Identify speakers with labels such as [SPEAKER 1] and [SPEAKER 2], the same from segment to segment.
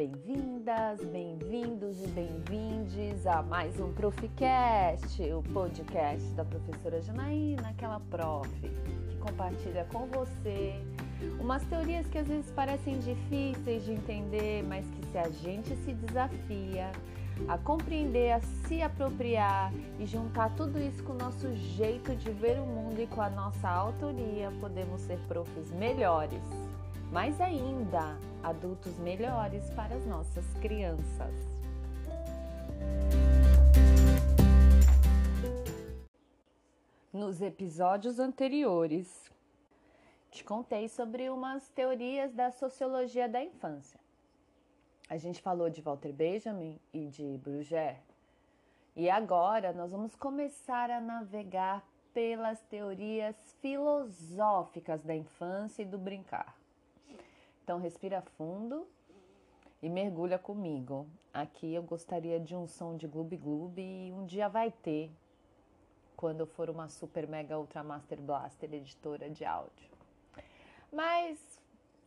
[SPEAKER 1] Bem-vindas, bem-vindos e bem-vindes a mais um Proficast, o podcast da professora Janaína, aquela prof que compartilha com você umas teorias que às vezes parecem difíceis de entender, mas que se a gente se desafia a compreender, a se apropriar e juntar tudo isso com o nosso jeito de ver o mundo e com a nossa autoria, podemos ser profs melhores. Mais ainda, adultos melhores para as nossas crianças. Nos episódios anteriores, te contei sobre umas teorias da sociologia da infância. A gente falou de Walter Benjamin e de Bruger. E agora nós vamos começar a navegar pelas teorias filosóficas da infância e do brincar. Então respira fundo e mergulha comigo. Aqui eu gostaria de um som de gloob gloob e um dia vai ter quando eu for uma super mega ultra master blaster editora de áudio. Mas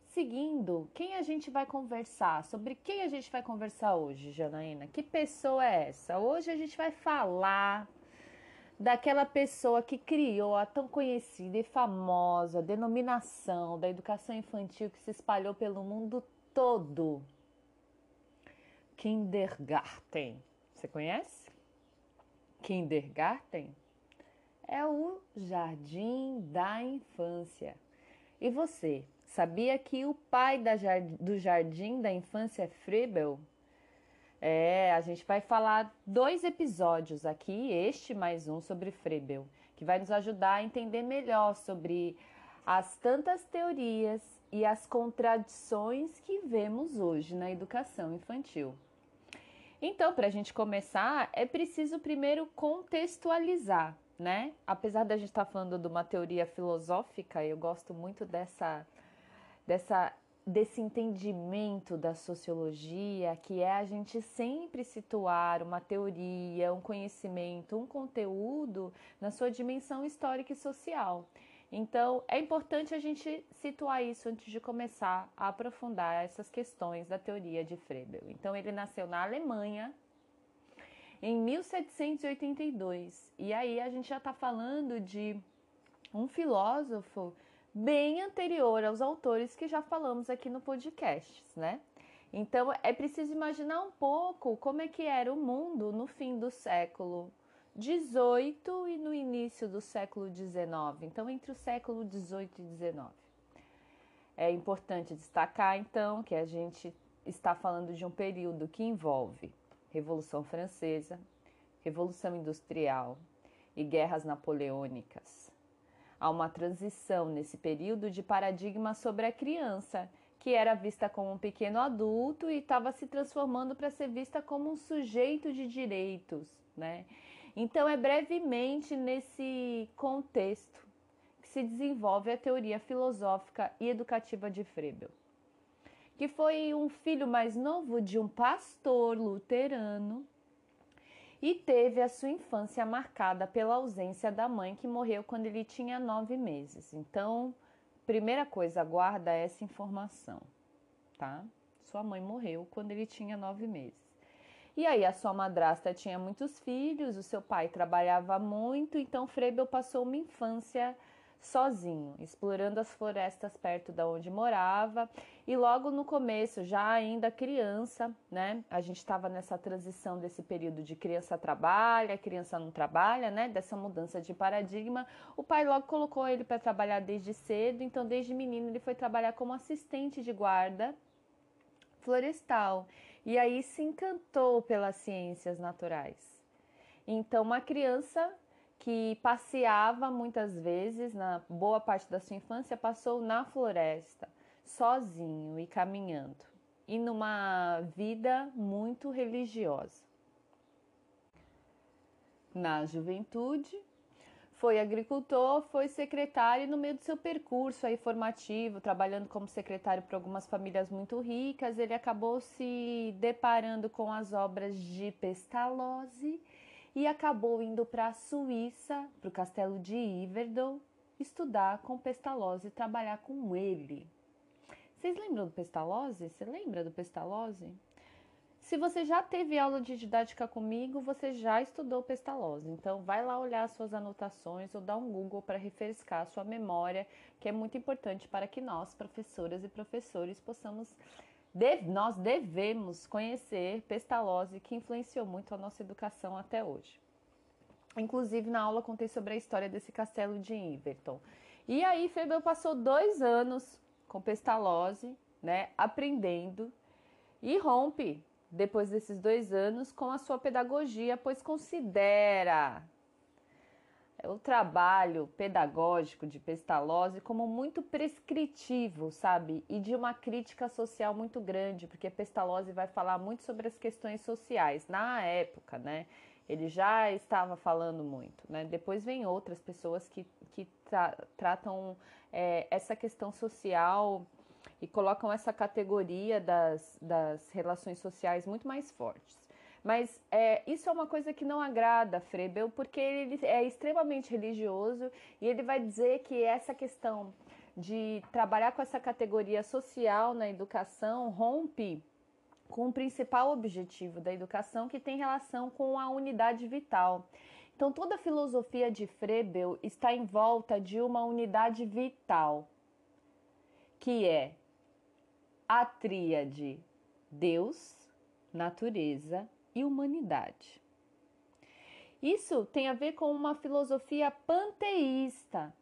[SPEAKER 1] seguindo, quem a gente vai conversar? Sobre quem a gente vai conversar hoje, Janaína? Que pessoa é essa? Hoje a gente vai falar daquela pessoa que criou a tão conhecida e famosa denominação da educação infantil que se espalhou pelo mundo todo. Kindergarten. Você conhece? Kindergarten é o jardim da infância. E você, Sabia que o pai do Jardim da Infância é Frebel? É, a gente vai falar dois episódios aqui, este mais um sobre Frebel, que vai nos ajudar a entender melhor sobre as tantas teorias e as contradições que vemos hoje na educação infantil. Então, para a gente começar, é preciso primeiro contextualizar, né? Apesar da gente estar tá falando de uma teoria filosófica, eu gosto muito dessa dessa desse entendimento da sociologia, que é a gente sempre situar uma teoria, um conhecimento, um conteúdo na sua dimensão histórica e social. Então, é importante a gente situar isso antes de começar a aprofundar essas questões da teoria de Frebel. Então, ele nasceu na Alemanha em 1782. E aí a gente já está falando de um filósofo bem anterior aos autores que já falamos aqui no podcast, né? Então é preciso imaginar um pouco como é que era o mundo no fim do século XVIII e no início do século XIX. Então entre o século XVIII e XIX. É importante destacar então que a gente está falando de um período que envolve Revolução Francesa, Revolução Industrial e guerras napoleônicas Há uma transição nesse período de paradigma sobre a criança, que era vista como um pequeno adulto e estava se transformando para ser vista como um sujeito de direitos, né? Então é brevemente nesse contexto que se desenvolve a teoria filosófica e educativa de Frebel, que foi um filho mais novo de um pastor luterano e teve a sua infância marcada pela ausência da mãe que morreu quando ele tinha nove meses. Então, primeira coisa, guarda essa informação, tá? Sua mãe morreu quando ele tinha nove meses. E aí, a sua madrasta tinha muitos filhos, o seu pai trabalhava muito, então Frebel passou uma infância sozinho, explorando as florestas perto da onde morava. E logo no começo, já ainda criança, né? A gente estava nessa transição desse período de criança trabalha, criança não trabalha, né? Dessa mudança de paradigma. O pai logo colocou ele para trabalhar desde cedo, então desde menino ele foi trabalhar como assistente de guarda florestal. E aí se encantou pelas ciências naturais. Então, uma criança que passeava muitas vezes, na boa parte da sua infância, passou na floresta, sozinho e caminhando, e numa vida muito religiosa. Na juventude, foi agricultor, foi secretário e no meio do seu percurso aí formativo, trabalhando como secretário para algumas famílias muito ricas, ele acabou se deparando com as obras de Pestalozzi e acabou indo para a Suíça, para o castelo de Yverdon, estudar com Pestalozzi e trabalhar com ele. Vocês lembram do Pestalozzi? Você lembra do Pestalozzi? Se você já teve aula de didática comigo, você já estudou Pestalozzi. Então, vai lá olhar suas anotações ou dar um Google para refrescar a sua memória, que é muito importante para que nós, professoras e professores, possamos nós devemos conhecer Pestalozzi, que influenciou muito a nossa educação até hoje. Inclusive, na aula contei sobre a história desse castelo de Inverton. E aí, Febel passou dois anos com Pestalozzi, né, aprendendo, e rompe, depois desses dois anos, com a sua pedagogia, pois considera o trabalho pedagógico de Pestalozzi como muito prescritivo, sabe? E de uma crítica social muito grande, porque Pestalozzi vai falar muito sobre as questões sociais na época, né? Ele já estava falando muito, né? Depois vem outras pessoas que, que tra tratam é, essa questão social e colocam essa categoria das, das relações sociais muito mais fortes. Mas é, isso é uma coisa que não agrada a Frebel, porque ele é extremamente religioso e ele vai dizer que essa questão de trabalhar com essa categoria social na educação rompe com o principal objetivo da educação, que tem relação com a unidade vital. Então, toda a filosofia de Frebel está em volta de uma unidade vital, que é a tríade Deus, natureza e humanidade. Isso tem a ver com uma filosofia panteísta.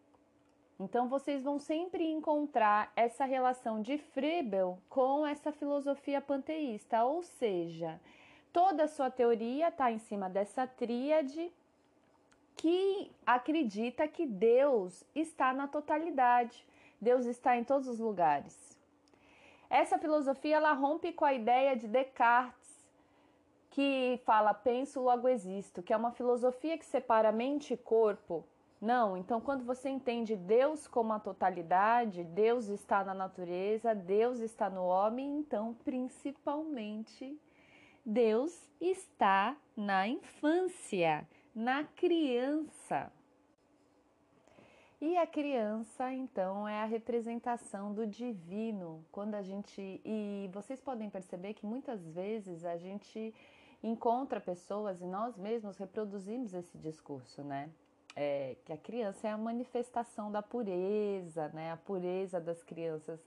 [SPEAKER 1] Então vocês vão sempre encontrar essa relação de Frebel com essa filosofia panteísta, ou seja, toda a sua teoria está em cima dessa tríade que acredita que Deus está na totalidade, Deus está em todos os lugares. Essa filosofia ela rompe com a ideia de Descartes, que fala penso, logo existo, que é uma filosofia que separa mente e corpo. Não, então quando você entende Deus como a totalidade, Deus está na natureza, Deus está no homem, então principalmente Deus está na infância na criança. E a criança, então, é a representação do divino. Quando a gente. E vocês podem perceber que muitas vezes a gente encontra pessoas e nós mesmos reproduzimos esse discurso, né? É, que a criança é a manifestação da pureza, né? A pureza das crianças.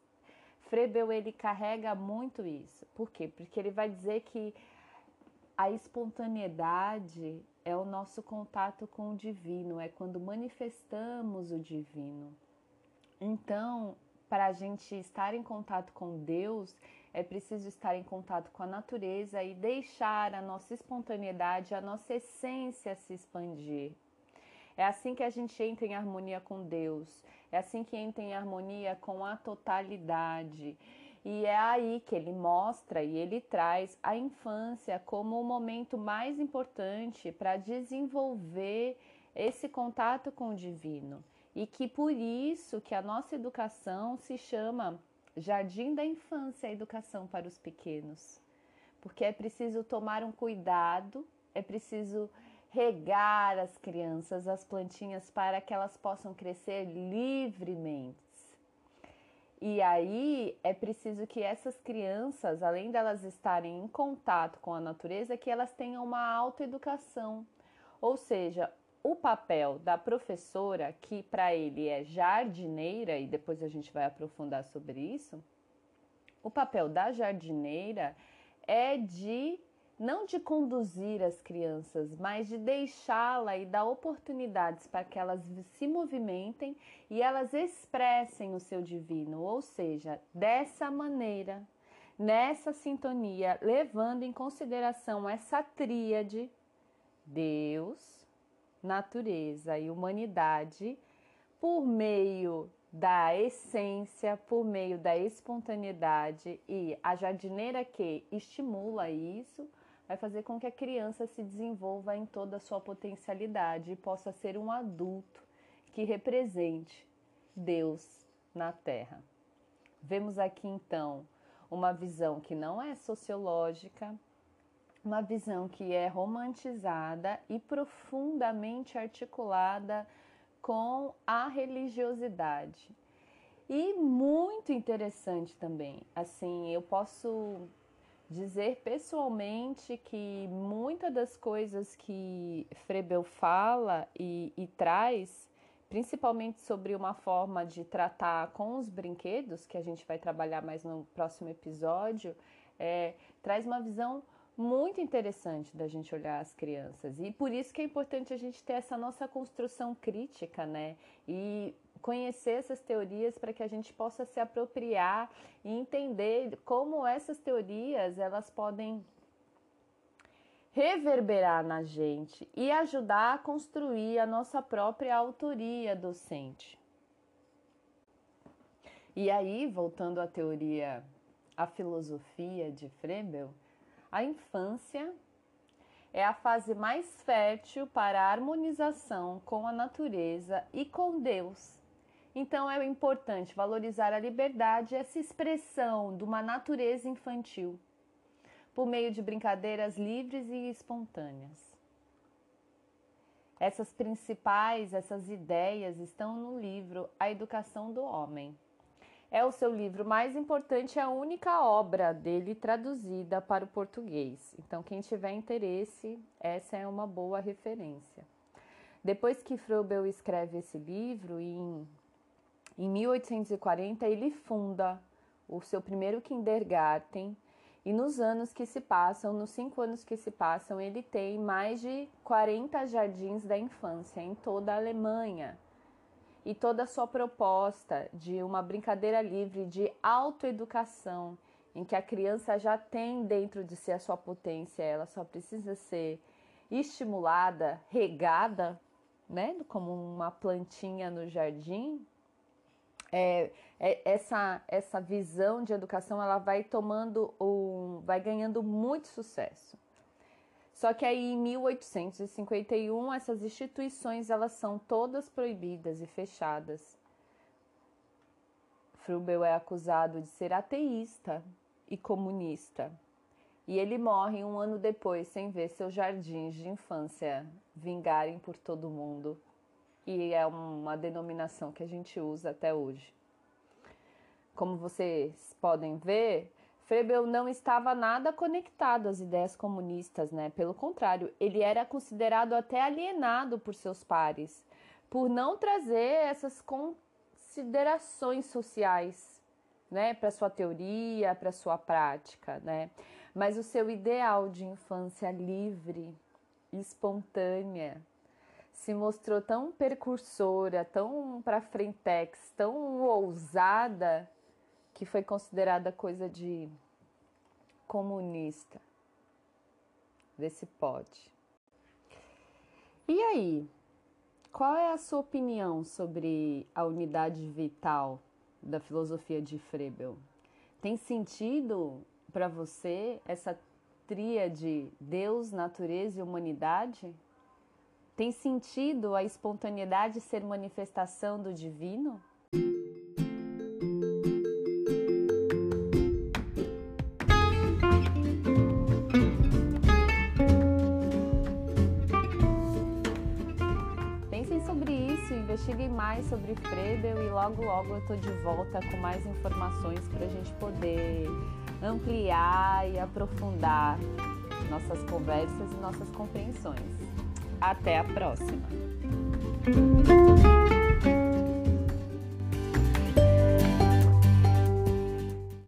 [SPEAKER 1] Frebel ele carrega muito isso. Por quê? Porque ele vai dizer que a espontaneidade é o nosso contato com o divino, é quando manifestamos o divino. Então, para a gente estar em contato com Deus, é preciso estar em contato com a natureza e deixar a nossa espontaneidade, a nossa essência se expandir. É assim que a gente entra em harmonia com Deus, é assim que entra em harmonia com a totalidade. E é aí que ele mostra e ele traz a infância como o momento mais importante para desenvolver esse contato com o divino. E que por isso que a nossa educação se chama Jardim da Infância, a educação para os pequenos. Porque é preciso tomar um cuidado, é preciso regar as crianças, as plantinhas, para que elas possam crescer livremente e aí é preciso que essas crianças, além delas estarem em contato com a natureza, que elas tenham uma autoeducação. Ou seja, o papel da professora, que para ele é jardineira, e depois a gente vai aprofundar sobre isso, o papel da jardineira é de não de conduzir as crianças, mas de deixá-la e dar oportunidades para que elas se movimentem e elas expressem o seu divino, ou seja, dessa maneira, nessa sintonia, levando em consideração essa tríade Deus, natureza e humanidade por meio da essência, por meio da espontaneidade e a jardineira que estimula isso vai fazer com que a criança se desenvolva em toda a sua potencialidade e possa ser um adulto que represente Deus na Terra. Vemos aqui então uma visão que não é sociológica, uma visão que é romantizada e profundamente articulada com a religiosidade. E muito interessante também. Assim, eu posso dizer pessoalmente que muitas das coisas que Frebel fala e, e, traz, principalmente sobre uma forma de tratar com os brinquedos, que a gente vai trabalhar mais no próximo episódio, é, traz uma visão muito interessante da gente olhar as crianças. E por isso que é importante a gente ter essa nossa construção crítica, né? E conhecer essas teorias para que a gente possa se apropriar e entender como essas teorias elas podem reverberar na gente e ajudar a construir a nossa própria autoria docente. E aí, voltando à teoria, à filosofia de Frebel, a infância é a fase mais fértil para a harmonização com a natureza e com Deus então é importante valorizar a liberdade, essa expressão de uma natureza infantil, por meio de brincadeiras livres e espontâneas. Essas principais, essas ideias estão no livro A Educação do Homem. É o seu livro mais importante, é a única obra dele traduzida para o português. Então, quem tiver interesse, essa é uma boa referência. Depois que Froebel escreve esse livro, em em 1840, ele funda o seu primeiro kindergarten e nos anos que se passam, nos cinco anos que se passam, ele tem mais de 40 jardins da infância em toda a Alemanha. E toda a sua proposta de uma brincadeira livre de autoeducação, em que a criança já tem dentro de si a sua potência, ela só precisa ser estimulada, regada, né, como uma plantinha no jardim, é, é, essa, essa visão de educação ela vai tomando um, vai ganhando muito sucesso. Só que aí em 1851 essas instituições elas são todas proibidas e fechadas. Frubel é acusado de ser ateísta e comunista. E ele morre um ano depois sem ver seus jardins de infância vingarem por todo mundo e é uma denominação que a gente usa até hoje. Como vocês podem ver, Frebel não estava nada conectado às ideias comunistas, né? Pelo contrário, ele era considerado até alienado por seus pares, por não trazer essas considerações sociais, né, para sua teoria, para sua prática, né? Mas o seu ideal de infância livre, espontânea, se mostrou tão percursora, tão para frentex, tão ousada, que foi considerada coisa de comunista. Vê se pode. E aí, qual é a sua opinião sobre a unidade vital da filosofia de Frebel? Tem sentido para você essa tríade Deus, natureza e humanidade? Tem sentido a espontaneidade ser manifestação do divino? Investiguem mais sobre Frebel e logo logo eu estou de volta com mais informações para a gente poder ampliar e aprofundar nossas conversas e nossas compreensões. Até a próxima!